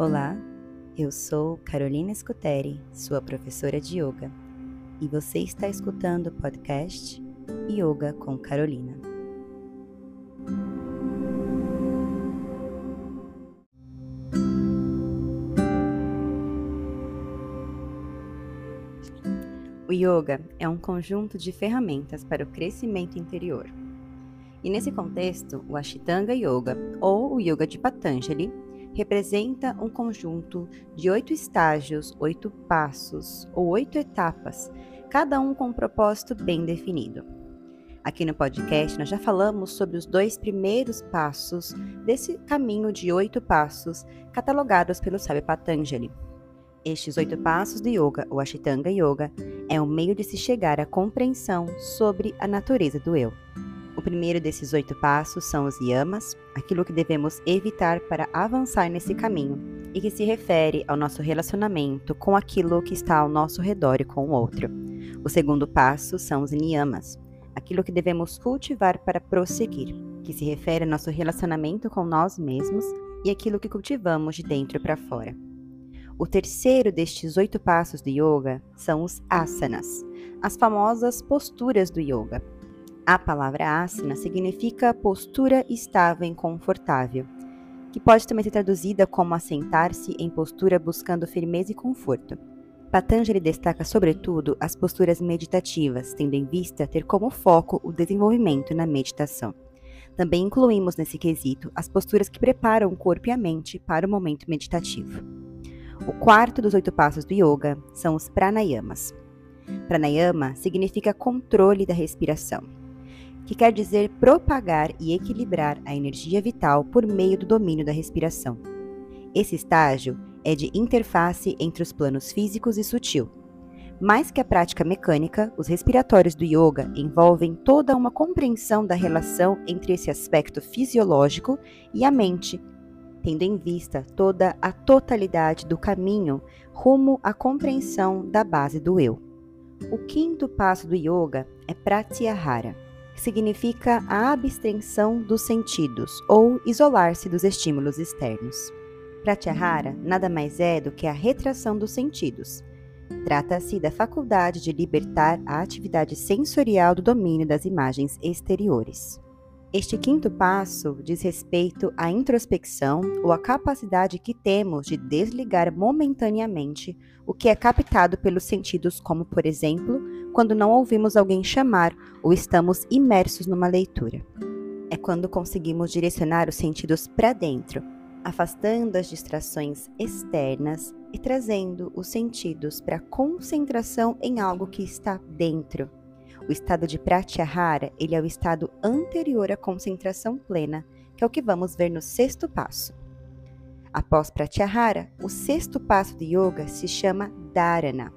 Olá, eu sou Carolina Scuteri, sua professora de yoga, e você está escutando o podcast Yoga com Carolina. O yoga é um conjunto de ferramentas para o crescimento interior. E nesse contexto, o Ashtanga Yoga, ou o Yoga de Patanjali, representa um conjunto de oito estágios, oito passos ou oito etapas, cada um com um propósito bem definido. Aqui no podcast, nós já falamos sobre os dois primeiros passos desse caminho de oito passos catalogados pelo sábio Patanjali. Estes oito passos do yoga, o Ashtanga Yoga, é um meio de se chegar à compreensão sobre a natureza do eu. O primeiro desses oito passos são os yamas, aquilo que devemos evitar para avançar nesse caminho, e que se refere ao nosso relacionamento com aquilo que está ao nosso redor e com o outro. O segundo passo são os niyamas, aquilo que devemos cultivar para prosseguir, que se refere ao nosso relacionamento com nós mesmos e aquilo que cultivamos de dentro para fora. O terceiro destes oito passos do yoga são os asanas, as famosas posturas do yoga, a palavra asana significa postura estável e confortável, que pode também ser traduzida como assentar-se em postura buscando firmeza e conforto. Patanjali destaca sobretudo as posturas meditativas, tendo em vista ter como foco o desenvolvimento na meditação. Também incluímos nesse quesito as posturas que preparam o corpo e a mente para o momento meditativo. O quarto dos oito passos do yoga são os pranayamas. Pranayama significa controle da respiração que quer dizer propagar e equilibrar a energia vital por meio do domínio da respiração. Esse estágio é de interface entre os planos físicos e sutil. Mais que a prática mecânica, os respiratórios do yoga envolvem toda uma compreensão da relação entre esse aspecto fisiológico e a mente, tendo em vista toda a totalidade do caminho rumo à compreensão da base do eu. O quinto passo do yoga é pratyahara significa a abstenção dos sentidos ou isolar-se dos estímulos externos. Pratyahara nada mais é do que a retração dos sentidos. Trata-se da faculdade de libertar a atividade sensorial do domínio das imagens exteriores. Este quinto passo diz respeito à introspecção ou à capacidade que temos de desligar momentaneamente o que é captado pelos sentidos, como, por exemplo, quando não ouvimos alguém chamar ou estamos imersos numa leitura. É quando conseguimos direcionar os sentidos para dentro, afastando as distrações externas e trazendo os sentidos para concentração em algo que está dentro o estado de Pratyahara, ele é o estado anterior à concentração plena, que é o que vamos ver no sexto passo. Após Pratyahara, o sexto passo de yoga se chama Dharana.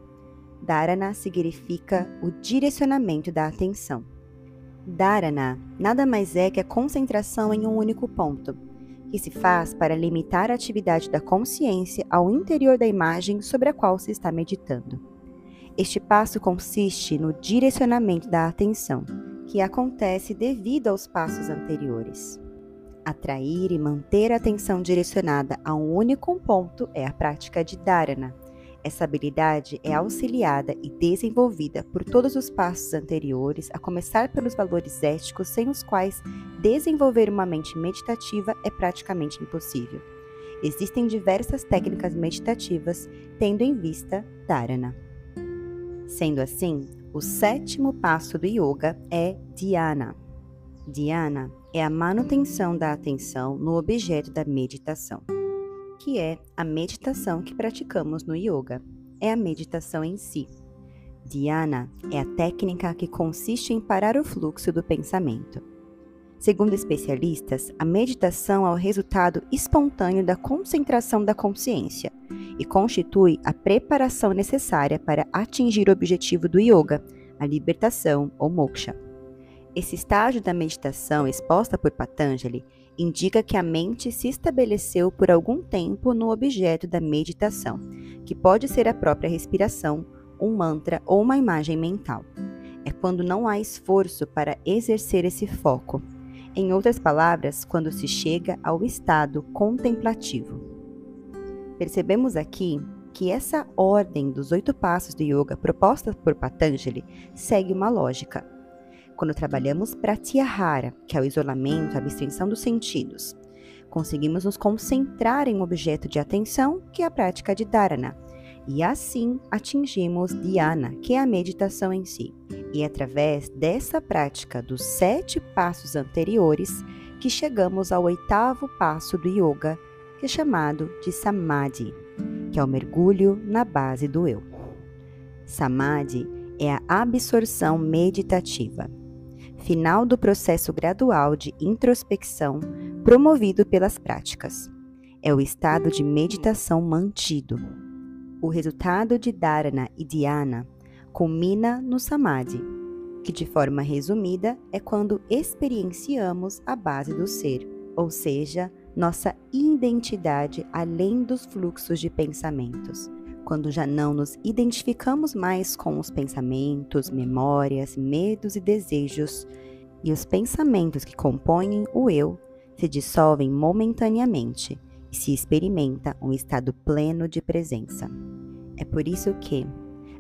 Dharana significa o direcionamento da atenção. Dharana nada mais é que a concentração em um único ponto, que se faz para limitar a atividade da consciência ao interior da imagem sobre a qual se está meditando. Este passo consiste no direcionamento da atenção, que acontece devido aos passos anteriores. Atrair e manter a atenção direcionada a um único ponto é a prática de dharana. Essa habilidade é auxiliada e desenvolvida por todos os passos anteriores, a começar pelos valores éticos, sem os quais desenvolver uma mente meditativa é praticamente impossível. Existem diversas técnicas meditativas, tendo em vista dharana. Sendo assim, o sétimo passo do yoga é dhyana. Dhyana é a manutenção da atenção no objeto da meditação, que é a meditação que praticamos no yoga. É a meditação em si. Dhyana é a técnica que consiste em parar o fluxo do pensamento. Segundo especialistas, a meditação é o resultado espontâneo da concentração da consciência e constitui a preparação necessária para atingir o objetivo do yoga, a libertação ou moksha. Esse estágio da meditação exposta por Patanjali indica que a mente se estabeleceu por algum tempo no objeto da meditação, que pode ser a própria respiração, um mantra ou uma imagem mental. É quando não há esforço para exercer esse foco, em outras palavras, quando se chega ao estado contemplativo. Percebemos aqui que essa ordem dos oito passos do yoga proposta por Patanjali segue uma lógica. Quando trabalhamos pratyahara, que é o isolamento, a abstenção dos sentidos, conseguimos nos concentrar em um objeto de atenção, que é a prática de dharana, e assim atingimos dhyana, que é a meditação em si. E é através dessa prática dos sete passos anteriores que chegamos ao oitavo passo do yoga, é chamado de samadhi que é o mergulho na base do eu. Samadhi é a absorção meditativa, final do processo gradual de introspecção promovido pelas práticas. É o estado de meditação mantido. O resultado de dharana e dhyana culmina no samadhi, que de forma resumida é quando experienciamos a base do ser, ou seja, nossa identidade além dos fluxos de pensamentos. Quando já não nos identificamos mais com os pensamentos, memórias, medos e desejos, e os pensamentos que compõem o eu se dissolvem momentaneamente e se experimenta um estado pleno de presença. É por isso que,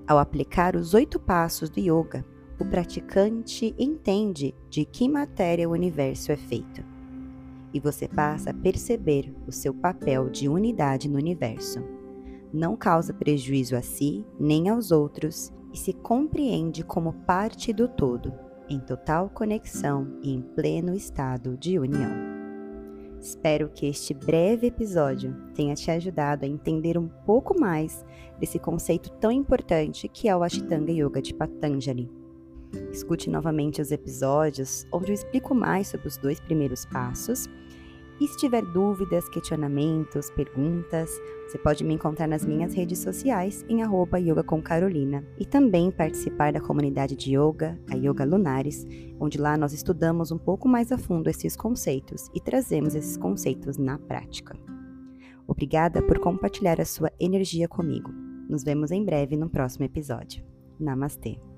ao aplicar os oito passos do yoga, o praticante entende de que matéria o universo é feito e você passa a perceber o seu papel de unidade no universo. Não causa prejuízo a si nem aos outros e se compreende como parte do todo, em total conexão e em pleno estado de união. Espero que este breve episódio tenha te ajudado a entender um pouco mais desse conceito tão importante que é o Ashtanga Yoga de Patanjali. Escute novamente os episódios onde eu explico mais sobre os dois primeiros passos e se tiver dúvidas, questionamentos, perguntas, você pode me encontrar nas minhas redes sociais em arroba yoga com Carolina e também participar da comunidade de yoga, a Yoga Lunares, onde lá nós estudamos um pouco mais a fundo esses conceitos e trazemos esses conceitos na prática. Obrigada por compartilhar a sua energia comigo. Nos vemos em breve no próximo episódio. Namastê!